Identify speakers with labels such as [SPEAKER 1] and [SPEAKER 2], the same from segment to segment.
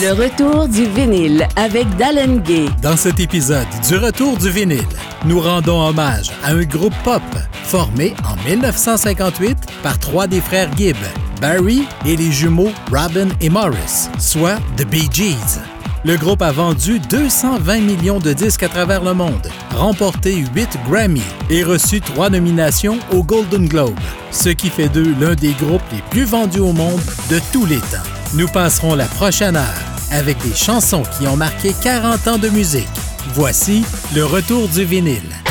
[SPEAKER 1] Le retour du vinyle avec Dallin Gay.
[SPEAKER 2] Dans cet épisode du Retour du vinyle, nous rendons hommage à un groupe pop formé en 1958 par trois des frères Gibb, Barry et les jumeaux Robin et Morris, soit The Bee Gees. Le groupe a vendu 220 millions de disques à travers le monde, remporté 8 Grammy et reçu 3 nominations au Golden Globe, ce qui fait d'eux l'un des groupes les plus vendus au monde de tous les temps. Nous passerons la prochaine heure avec des chansons qui ont marqué 40 ans de musique. Voici le retour du vinyle.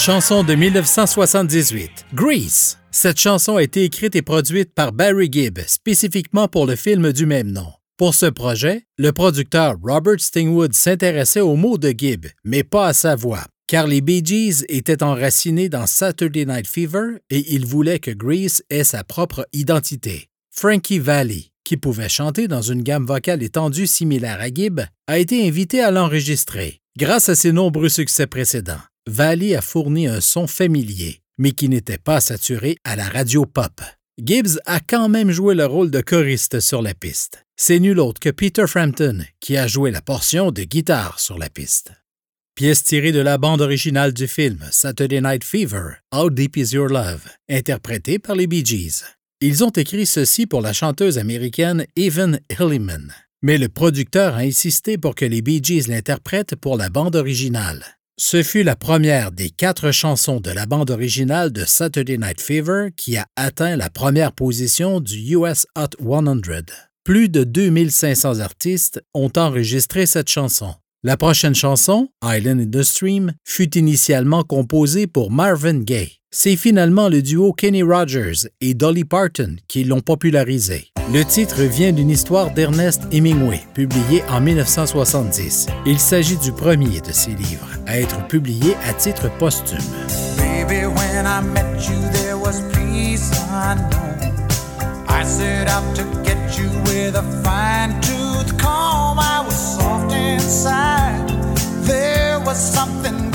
[SPEAKER 2] Chanson de 1978, Grease. Cette chanson a été écrite et produite par Barry Gibb spécifiquement pour le film du même nom. Pour ce projet, le producteur Robert Stingwood s'intéressait aux mots de Gibb, mais pas à sa voix, car les Bee Gees étaient enracinés dans Saturday Night Fever et il voulait que Grease ait sa propre identité. Frankie Valli, qui pouvait chanter dans une gamme vocale étendue similaire à Gibb, a été invité à l'enregistrer. Grâce à ses nombreux succès précédents, Valli a fourni un son familier, mais qui n'était pas saturé à la radio pop. Gibbs a quand même joué le rôle de choriste sur la piste. C'est nul autre que Peter Frampton qui a joué la portion de guitare sur la piste. Pièce tirée de la bande originale du film Saturday Night Fever, How Deep Is Your Love, interprétée par les Bee Gees. Ils ont écrit ceci pour la chanteuse américaine Evan Hilliman, mais le producteur a insisté pour que les Bee Gees l'interprètent pour la bande originale. Ce fut la première des quatre chansons de la bande originale de Saturday Night Fever qui a atteint la première position du US Hot 100. Plus de 2500 artistes ont enregistré cette chanson. La prochaine chanson, Island in the Stream, fut initialement composée pour Marvin Gaye. C'est finalement le duo Kenny Rogers et Dolly Parton qui l'ont popularisé. Le titre vient d'une histoire d'Ernest Hemingway, publiée en 1970. Il s'agit du premier de ses livres à être publié à titre posthume. There was something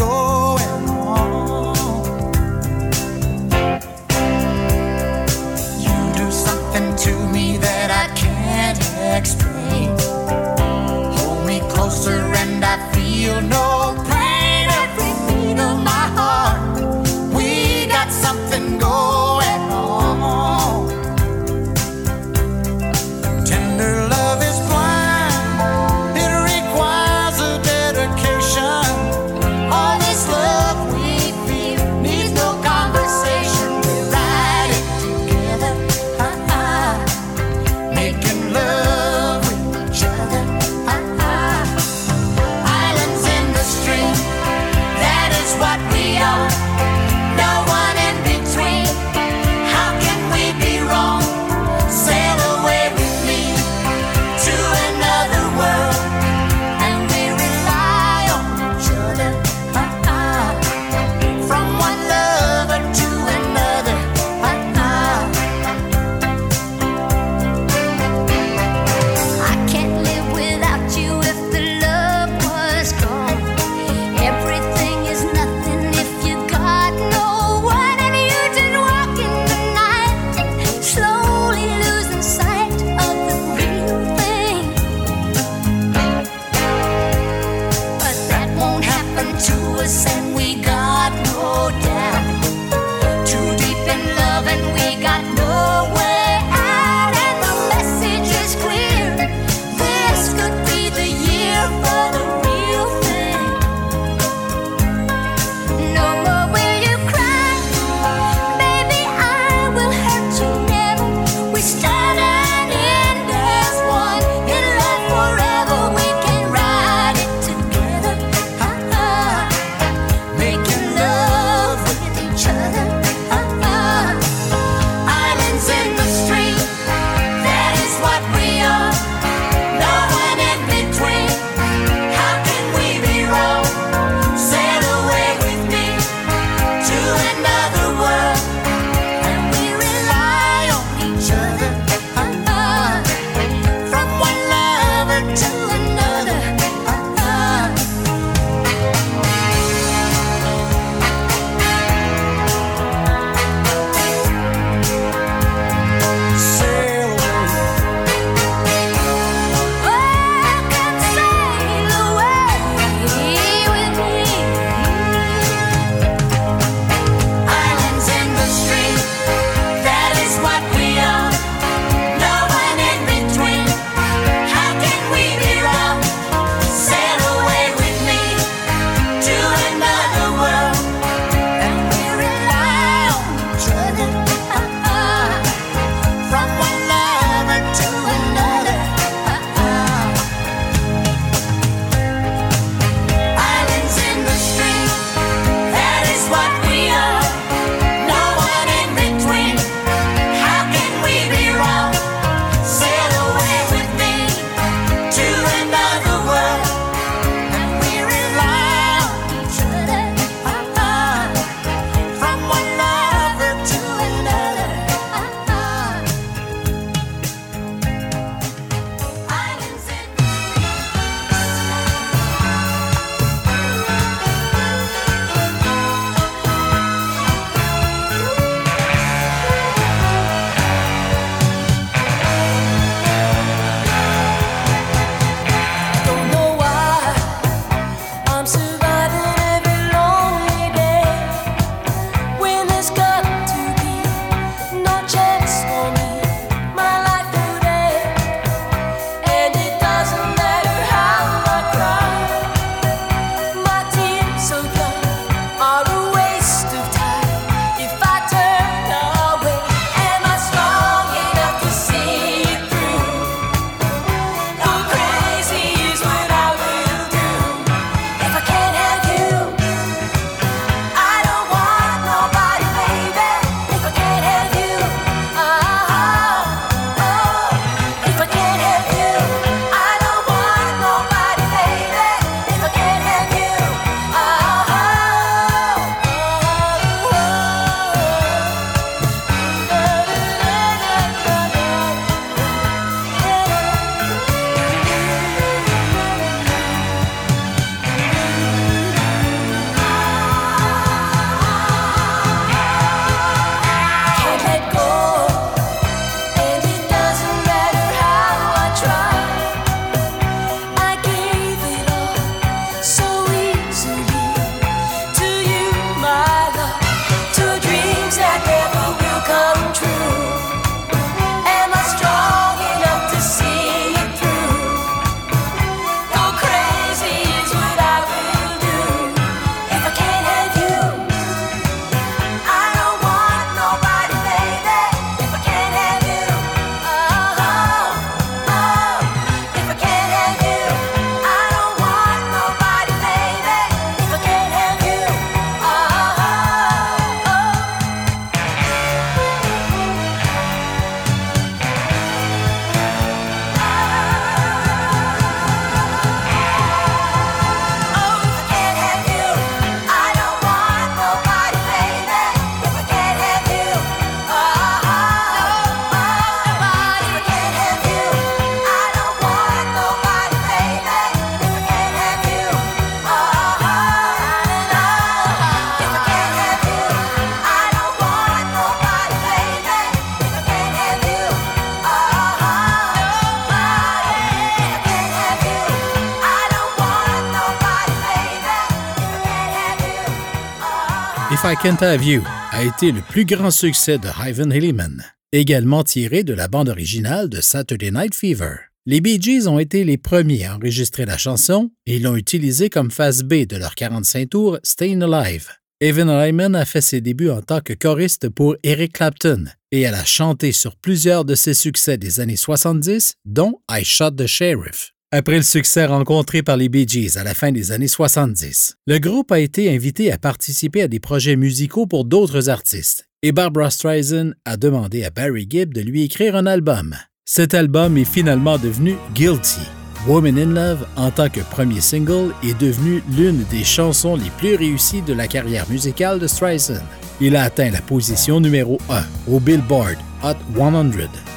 [SPEAKER 2] Can't Have You a été le plus grand succès de Ivan Hilliman, également tiré de la bande originale de Saturday Night Fever. Les Bee Gees ont été les premiers à enregistrer la chanson et l'ont utilisée comme phase B de leur 45 tours Stayin' Alive. Evan Hyman a fait ses débuts en tant que choriste pour Eric Clapton et elle a chanté sur plusieurs de ses succès des années 70, dont I Shot the Sheriff. Après le succès rencontré par les Bee Gees à la fin des années 70, le groupe a été invité à participer à des projets musicaux pour d'autres artistes et Barbara Streisand a demandé à Barry Gibb de lui écrire un album. Cet album est finalement devenu Guilty. Woman in Love, en tant que premier single, est devenu l'une des chansons les plus réussies de la carrière musicale de Streisand. Il a atteint la position numéro 1 au Billboard Hot 100,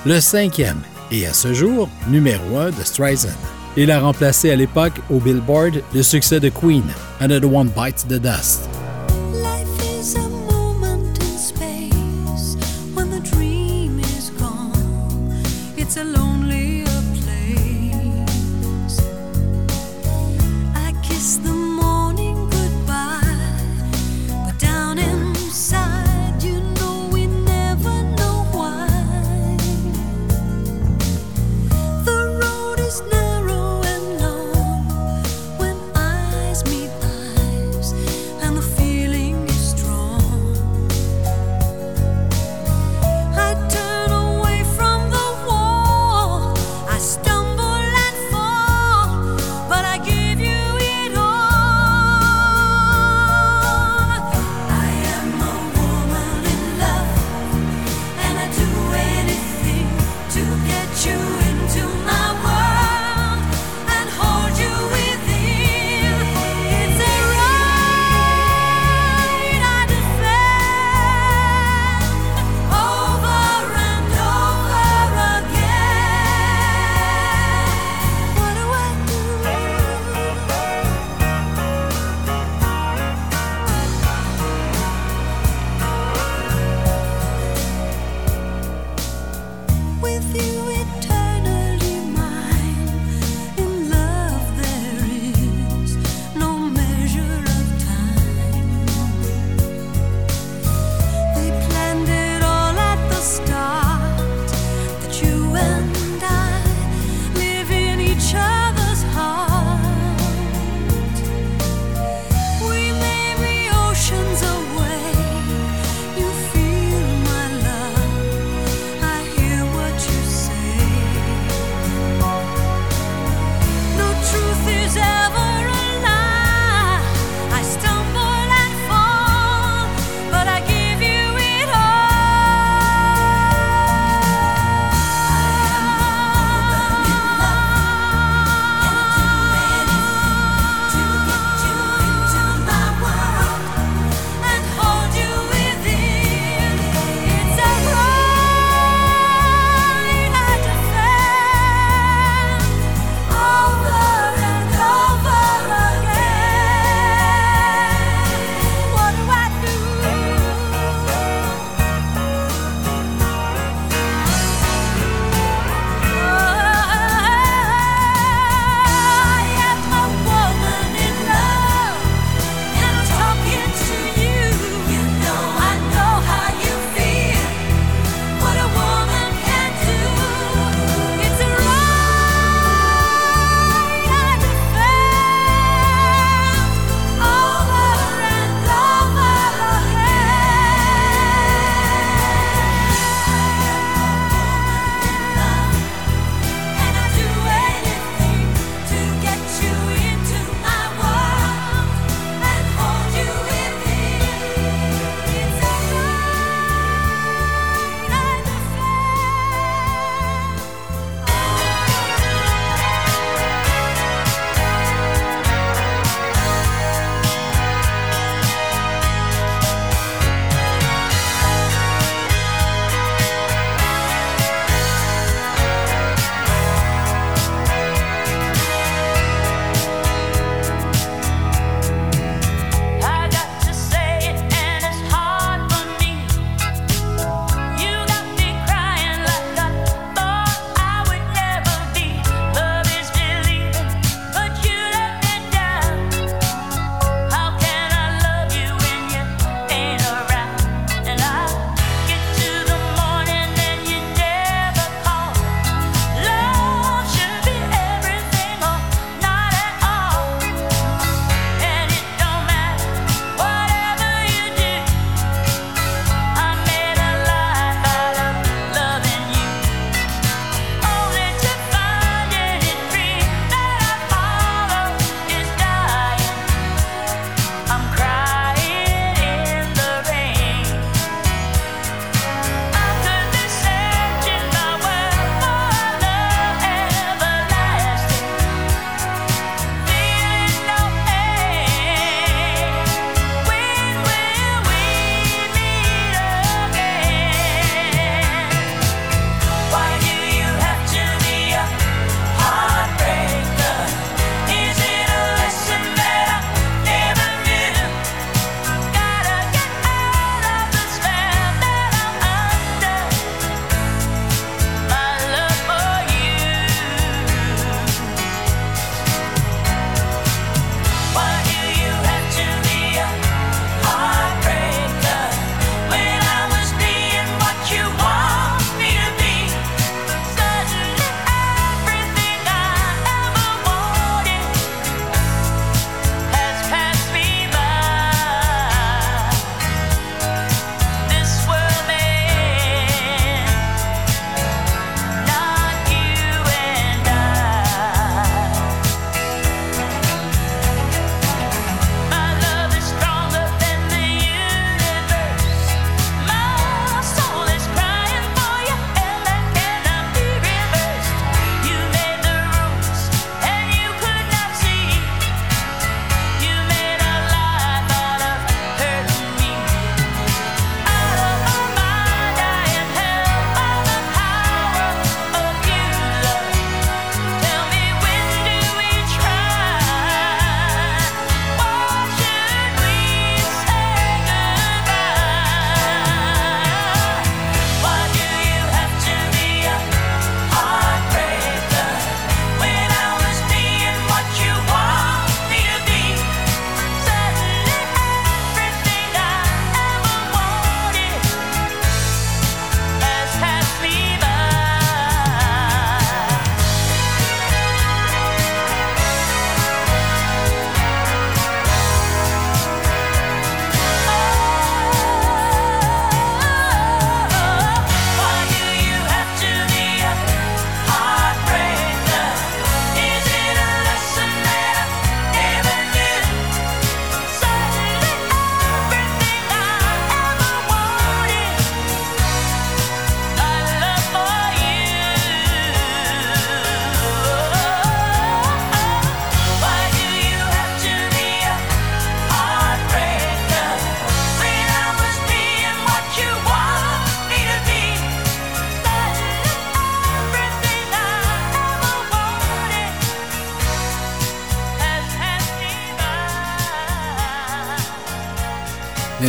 [SPEAKER 2] le cinquième et à ce jour numéro 1 de Streisand. Il a remplacé à l'époque au Billboard le succès de Queen, Another One Bites the Dust.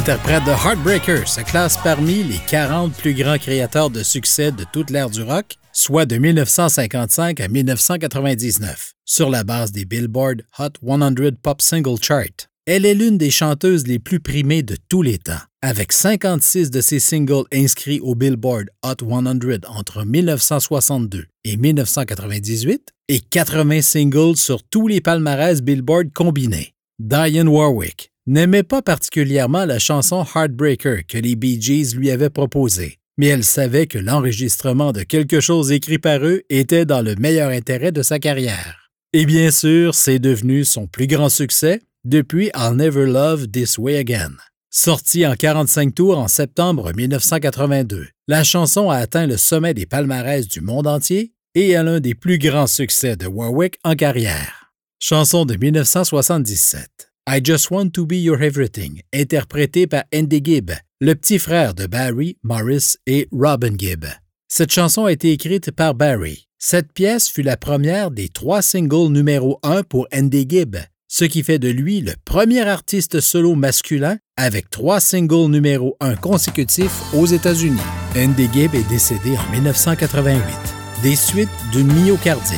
[SPEAKER 2] Interprète de Heartbreaker, se classe parmi les 40 plus grands créateurs de succès de toute l'ère du rock, soit de 1955 à 1999, sur la base des Billboard Hot 100 Pop Single Chart. Elle est l'une des chanteuses les plus primées de tous les temps, avec 56 de ses singles inscrits au Billboard Hot 100 entre 1962 et 1998 et 80 singles sur tous les palmarès Billboard combinés. Diane Warwick n'aimait pas particulièrement la chanson Heartbreaker que les Bee Gees lui avaient proposée, mais elle savait que l'enregistrement de quelque chose écrit par eux était dans le meilleur intérêt de sa carrière. Et bien sûr, c'est devenu son plus grand succès depuis I'll Never Love This Way Again. Sortie en 45 tours en septembre 1982, la chanson a atteint le sommet des palmarès du monde entier et est l'un des plus grands succès de Warwick en carrière. Chanson de 1977. I Just Want to Be Your Everything, interprétée par Andy Gibb, le petit frère de Barry, Morris et Robin Gibb. Cette chanson a été écrite par Barry. Cette pièce fut la première des trois singles numéro 1 pour Andy Gibb, ce qui fait de lui le premier artiste solo masculin avec trois singles numéro 1 consécutifs aux États-Unis. Andy Gibb est décédé en 1988 des suites d'une myocardite,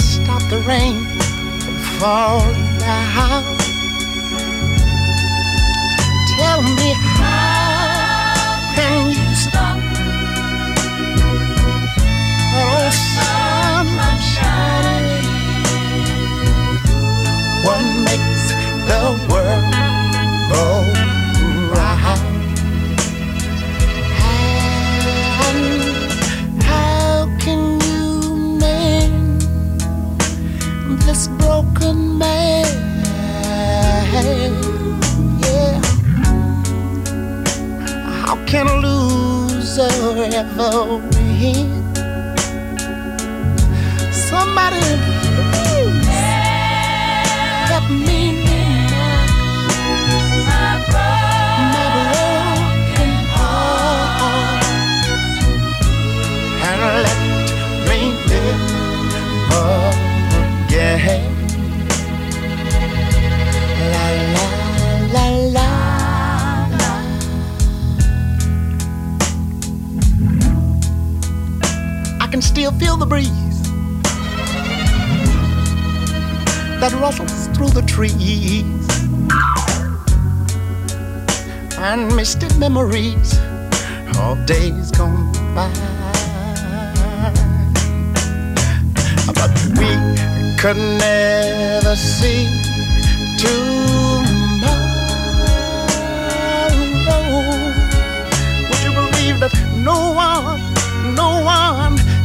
[SPEAKER 3] stop the
[SPEAKER 4] rain from falling down. Tell me how. forever memories of days gone by. But we could never see tomorrow. Would you believe that no one, no one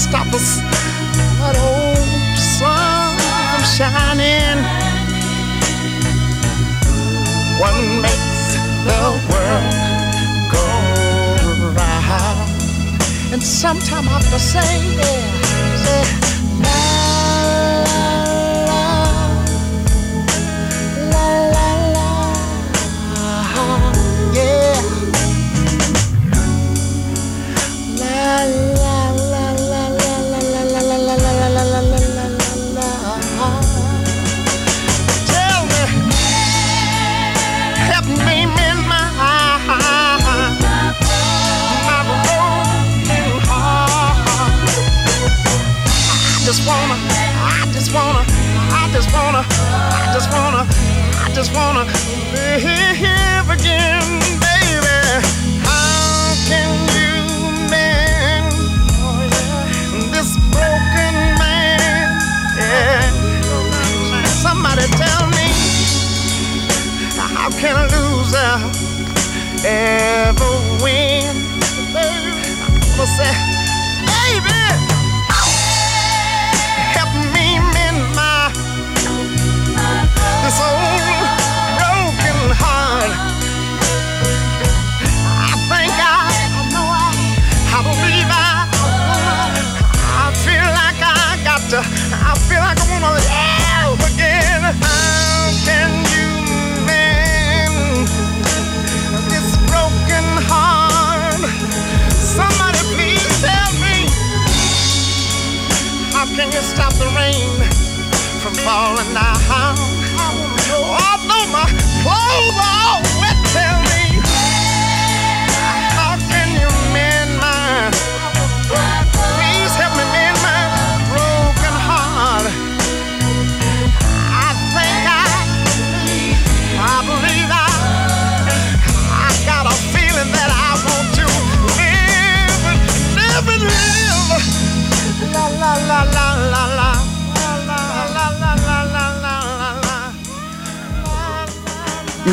[SPEAKER 4] stop us, that old sun shining? What makes the world go round? And sometime I have to say, yeah, just wanna live again, baby. How can you mend this broken man? Yeah. Somebody tell me, how can a loser ever win? Baby, I'm gonna say,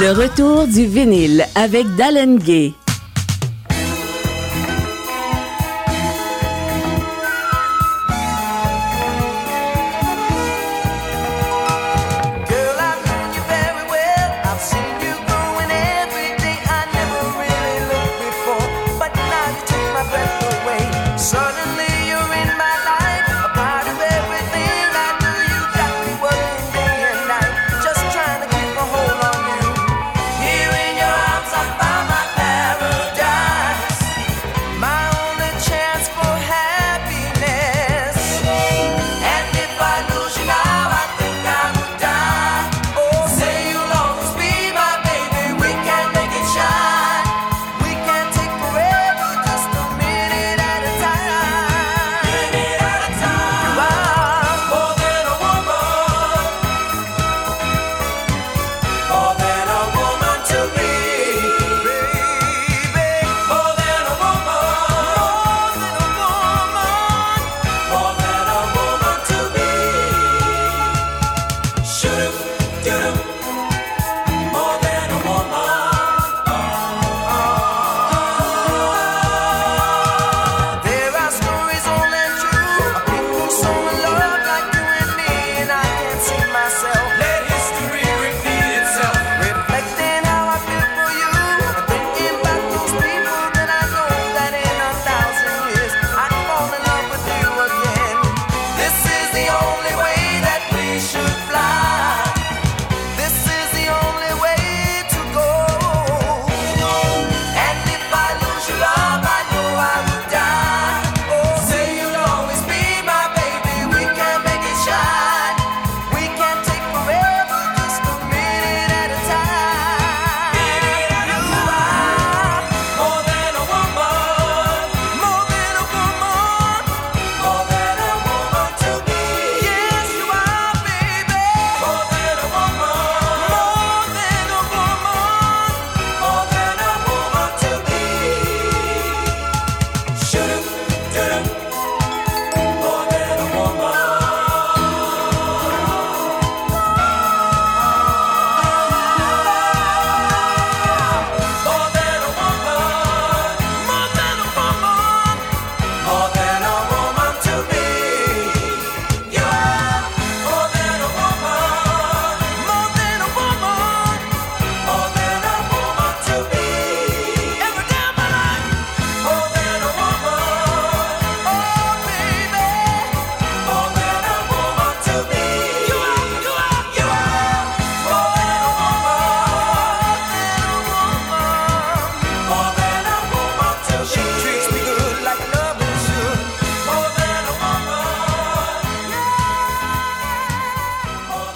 [SPEAKER 1] Le retour du vinyle avec Dallin Gay.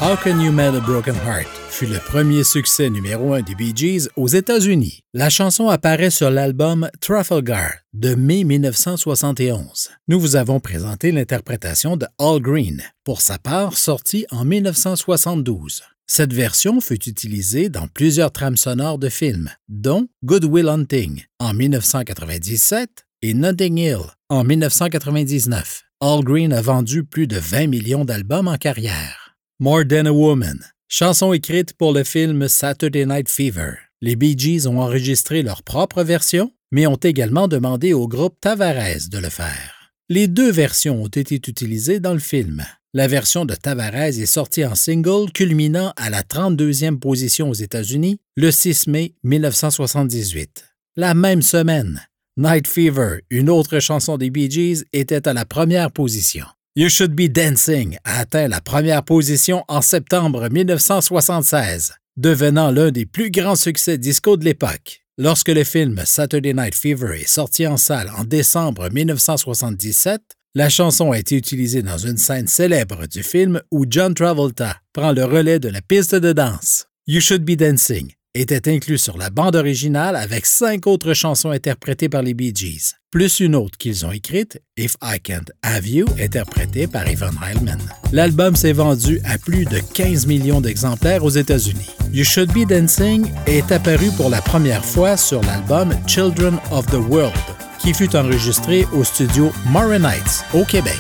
[SPEAKER 5] How Can You
[SPEAKER 2] Mend a Broken Heart fut le premier succès numéro un des Bee Gees aux États-Unis. La chanson apparaît sur l'album Trafalgar de mai 1971. Nous vous avons présenté l'interprétation de Al Green, pour sa part sortie en 1972. Cette version fut utilisée dans plusieurs trames sonores de films, dont Good Will Hunting en 1997 et Notting Hill en 1999. Al Green a vendu plus de 20 millions d'albums en carrière. More Than a Woman, chanson écrite pour le film Saturday Night Fever. Les Bee Gees ont enregistré leur propre version, mais ont également demandé au groupe Tavares de le faire. Les deux versions ont été utilisées dans le film. La version de Tavares est sortie en single, culminant à la 32e position aux États-Unis le 6 mai 1978. La même semaine, Night Fever, une autre chanson des Bee Gees, était à la première position. You Should Be Dancing atteint la première position en septembre 1976, devenant l'un des plus grands succès disco de l'époque. Lorsque le film Saturday Night Fever est sorti en salle en décembre 1977, la chanson a été utilisée dans une scène célèbre du film où John Travolta prend le relais de la piste de danse. You Should Be Dancing était inclus sur la bande originale avec cinq autres chansons interprétées par les Bee Gees, plus une autre qu'ils ont écrite, If I Can't Have You, interprétée par Evan Heilman. L'album s'est vendu à plus de 15 millions d'exemplaires aux États-Unis. You Should Be Dancing est apparu pour la première fois sur l'album Children of the World, qui fut enregistré au studio Nights au Québec.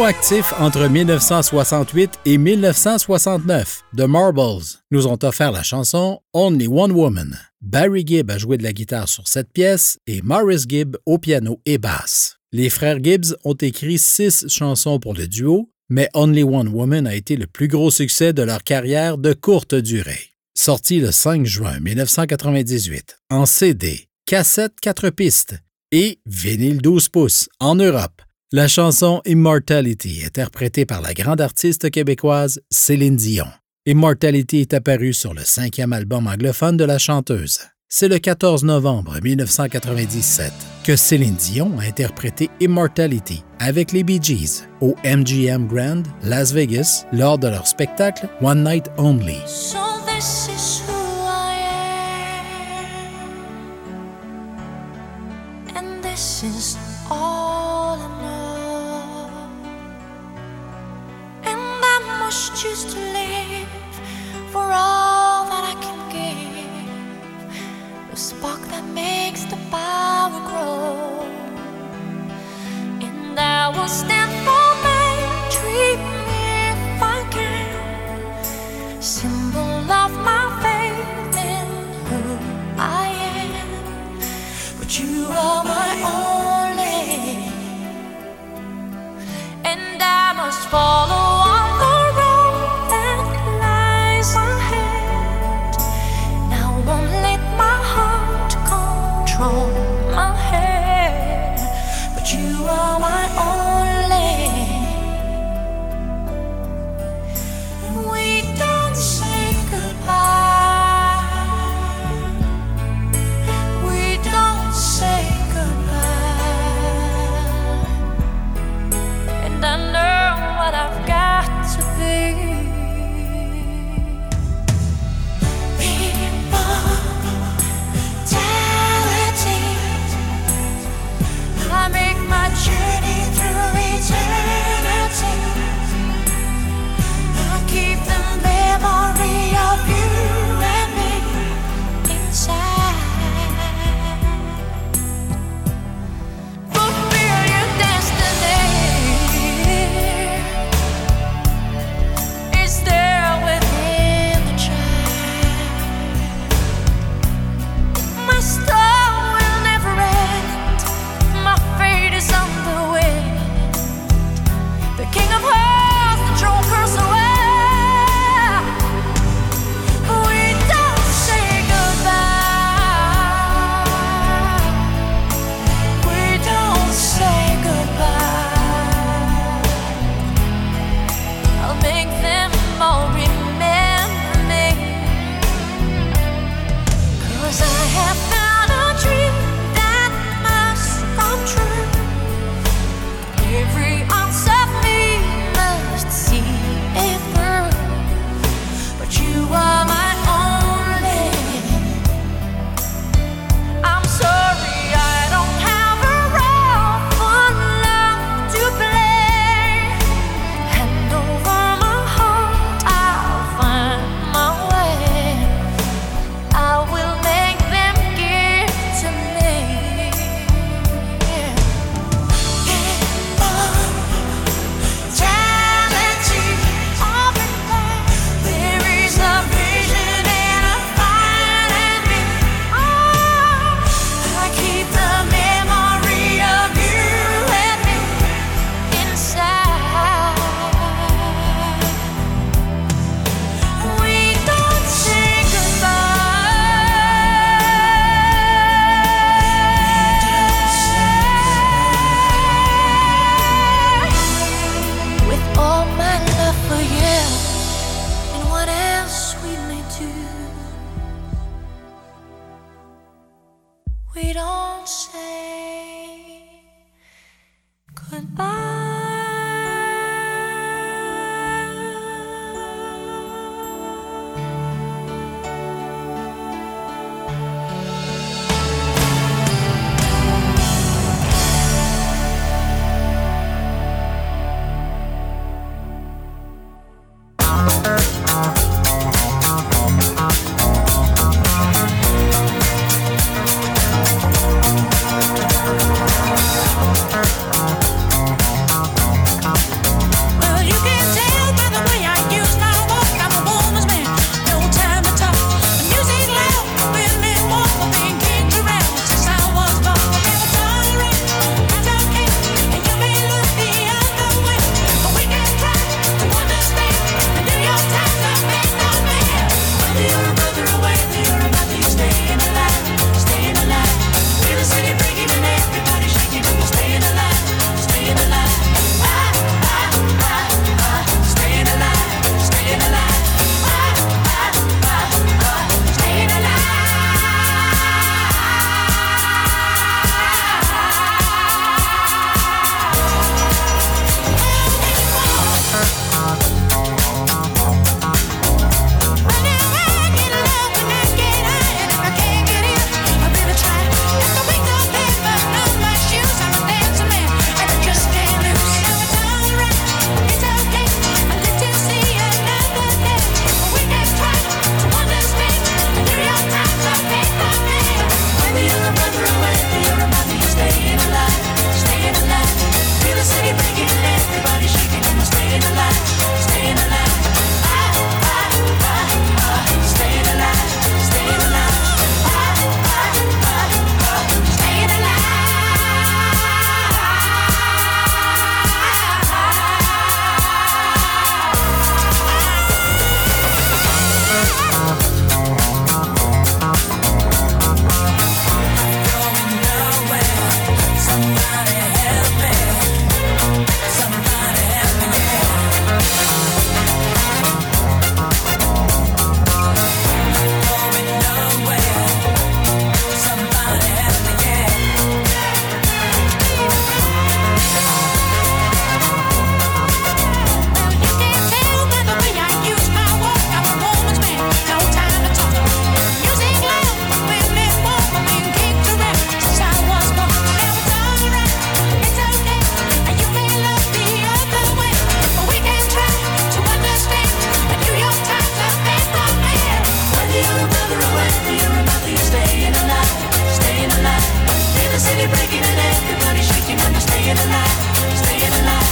[SPEAKER 2] Entre 1968 et 1969, The Marbles nous ont offert la chanson Only One Woman. Barry Gibb a joué de la guitare sur cette pièce et Morris Gibb au piano et basse. Les frères Gibbs ont écrit six chansons pour le duo, mais Only One Woman a été le plus gros succès de leur carrière de courte durée. Sorti le 5 juin 1998 en CD, cassette 4 pistes et vinyle 12 pouces en Europe. La chanson Immortality, interprétée par la grande artiste québécoise Céline Dion. Immortality est apparue sur le cinquième album anglophone de la chanteuse. C'est le 14 novembre 1997 que Céline Dion a interprété Immortality avec les Bee Gees au MGM Grand, Las Vegas, lors de leur spectacle One Night Only.
[SPEAKER 3] Choose to live for all that I can give. The spark that makes the power grow. And I will stand for my dream if I can. Symbol of my faith in who I am. But you are my only. And I must follow on alive, staying alive.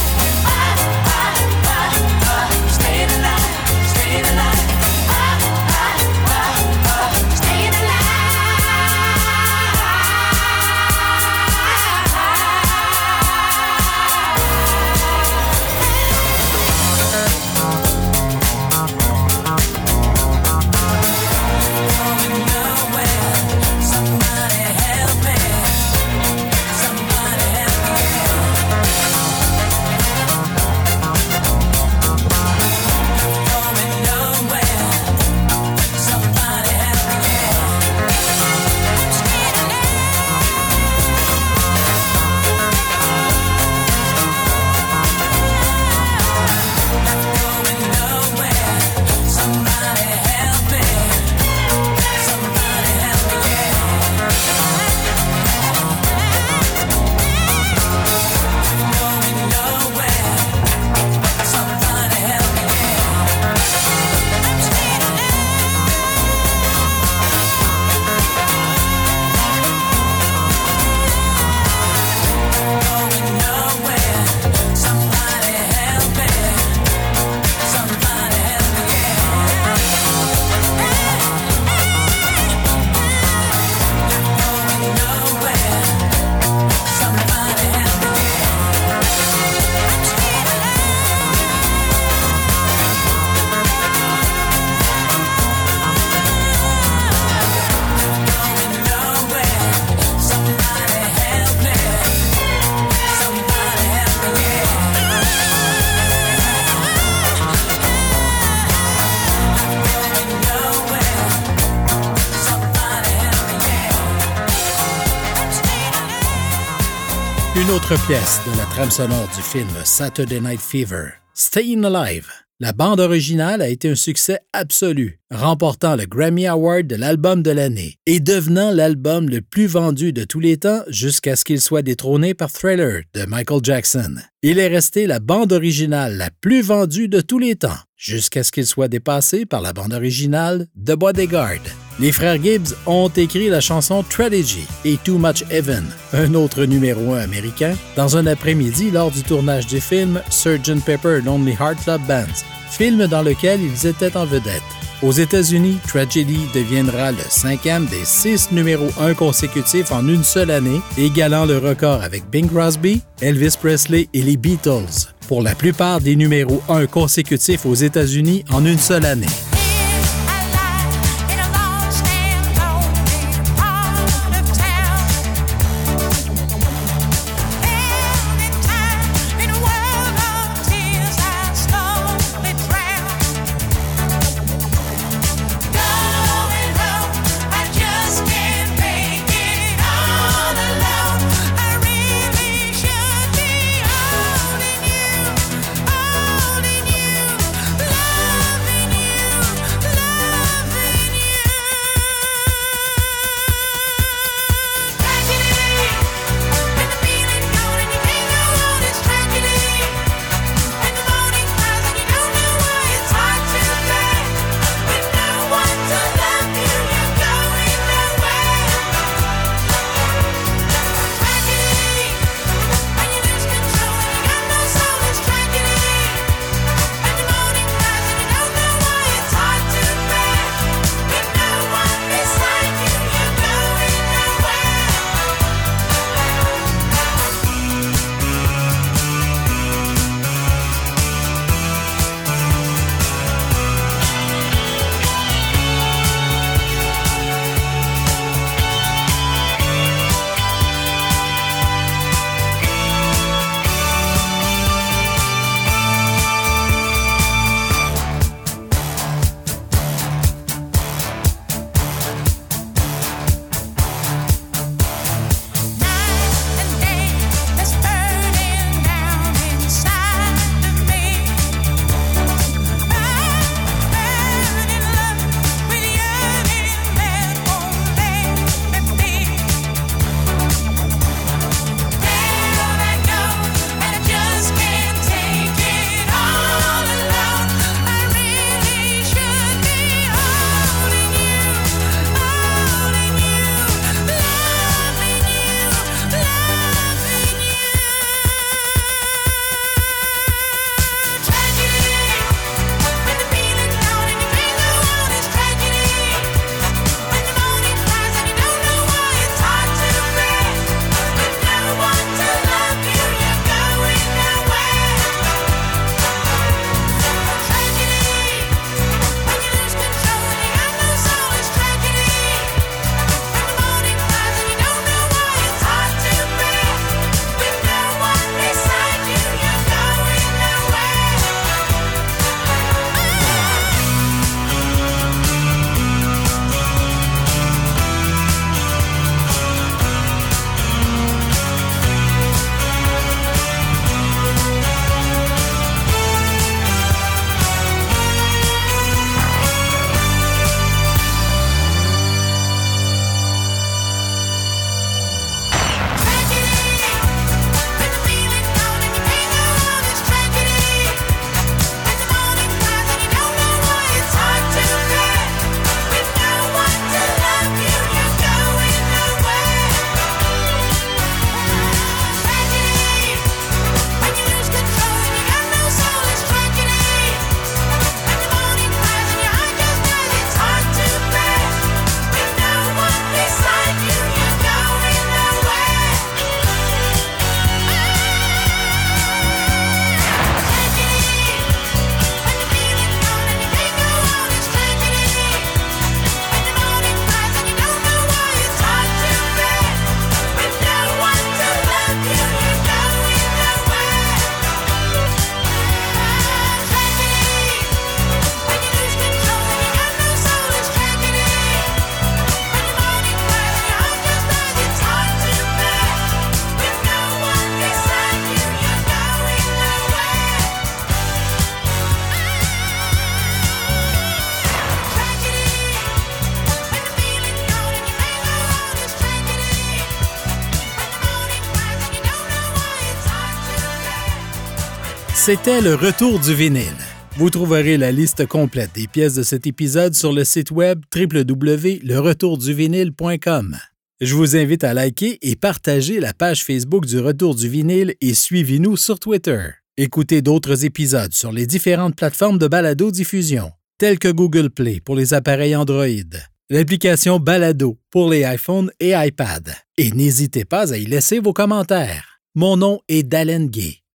[SPEAKER 2] Une autre pièce de la trame sonore du film Saturday Night Fever, Staying Alive. La bande originale a été un succès absolu, remportant le Grammy Award de l'album de l'année et devenant l'album le plus vendu de tous les temps jusqu'à ce qu'il soit détrôné par Thriller de Michael Jackson. Il est resté la bande originale la plus vendue de tous les temps jusqu'à ce qu'il soit dépassé par la bande originale de Bodyguard. Les frères Gibbs ont écrit la chanson Strategy et Too Much Heaven, un autre numéro 1 américain, dans un après-midi lors du tournage du film Sgt. Pepper Lonely Heart Club Band, film dans lequel ils étaient en vedette. Aux États-Unis, Tragedy deviendra le cinquième des six numéros 1 consécutifs en une seule année, égalant le record avec Bing Crosby, Elvis Presley et les Beatles, pour la plupart des numéros 1 consécutifs aux États-Unis en une seule année. C'était le retour du vinyle. Vous trouverez la liste complète des pièces de cet épisode sur le site web www.leretourduvinyle.com. Je vous invite à liker et partager la page Facebook du Retour du vinyle et suivez-nous sur Twitter. Écoutez d'autres épisodes sur les différentes plateformes de balado-diffusion, telles que Google Play pour les appareils Android, l'application Balado pour les iPhones et iPad. Et n'hésitez pas à y laisser vos commentaires. Mon nom est Dalen Gay.